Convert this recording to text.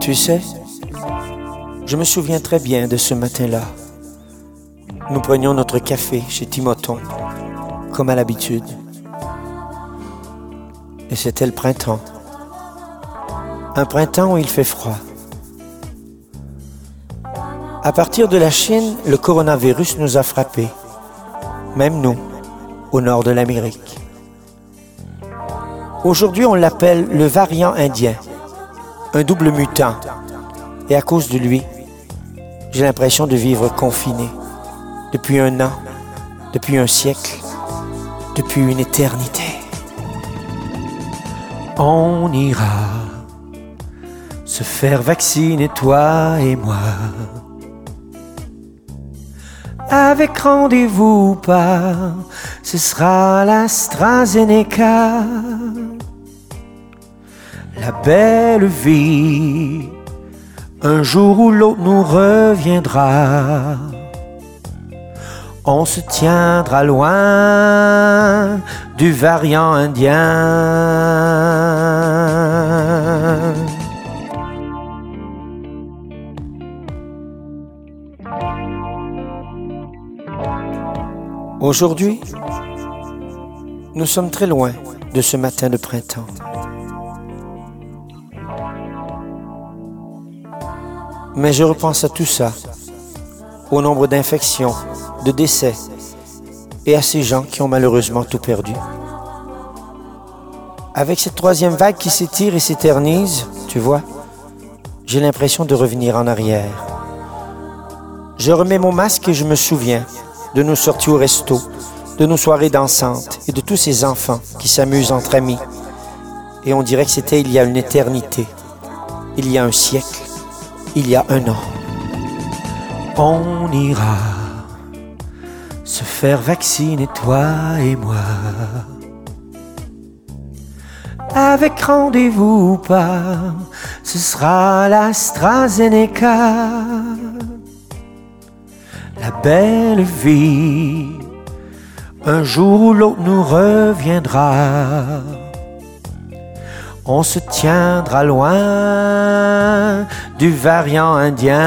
Tu sais, je me souviens très bien de ce matin-là. Nous prenions notre café chez Timothon, comme à l'habitude. Et c'était le printemps. Un printemps où il fait froid. À partir de la Chine, le coronavirus nous a frappés. Même nous, au nord de l'Amérique. Aujourd'hui, on l'appelle le variant indien, un double mutant. Et à cause de lui, j'ai l'impression de vivre confiné depuis un an, depuis un siècle, depuis une éternité. On ira se faire vacciner, toi et moi. Avec rendez-vous pas, ce sera l'AstraZeneca. La belle vie, un jour ou l'autre nous reviendra. On se tiendra loin du variant indien. Aujourd'hui, nous sommes très loin de ce matin de printemps. Mais je repense à tout ça, au nombre d'infections, de décès et à ces gens qui ont malheureusement tout perdu. Avec cette troisième vague qui s'étire et s'éternise, tu vois, j'ai l'impression de revenir en arrière. Je remets mon masque et je me souviens de nos sorties au resto, de nos soirées dansantes et de tous ces enfants qui s'amusent entre amis. Et on dirait que c'était il y a une éternité, il y a un siècle, il y a un an. On ira se faire vacciner, toi et moi. Avec rendez-vous ou pas, ce sera l'AstraZeneca. Belle vie, un jour ou l'autre nous reviendra. On se tiendra loin du variant indien.